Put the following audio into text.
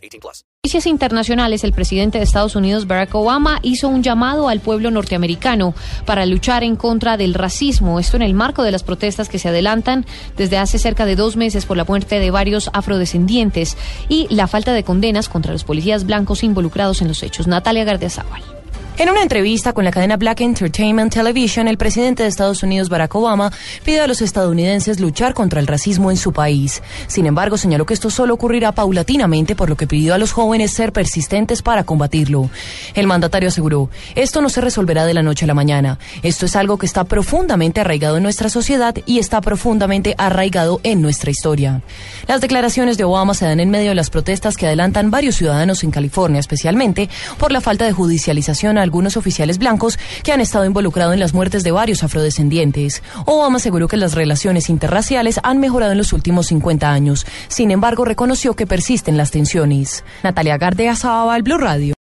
18 plus. Noticias internacionales. El presidente de Estados Unidos, Barack Obama, hizo un llamado al pueblo norteamericano para luchar en contra del racismo. Esto en el marco de las protestas que se adelantan desde hace cerca de dos meses por la muerte de varios afrodescendientes y la falta de condenas contra los policías blancos involucrados en los hechos. Natalia Gardiazabal. En una entrevista con la cadena Black Entertainment Television, el presidente de Estados Unidos, Barack Obama, pide a los estadounidenses luchar contra el racismo en su país. Sin embargo, señaló que esto solo ocurrirá paulatinamente, por lo que pidió a los jóvenes ser persistentes para combatirlo. El mandatario aseguró, esto no se resolverá de la noche a la mañana. Esto es algo que está profundamente arraigado en nuestra sociedad y está profundamente arraigado en nuestra historia. Las declaraciones de Obama se dan en medio de las protestas que adelantan varios ciudadanos en California, especialmente por la falta de judicialización al algunos oficiales blancos que han estado involucrados en las muertes de varios afrodescendientes. Obama aseguró que las relaciones interraciales han mejorado en los últimos 50 años. Sin embargo, reconoció que persisten las tensiones. Natalia Gardea, Blue Radio.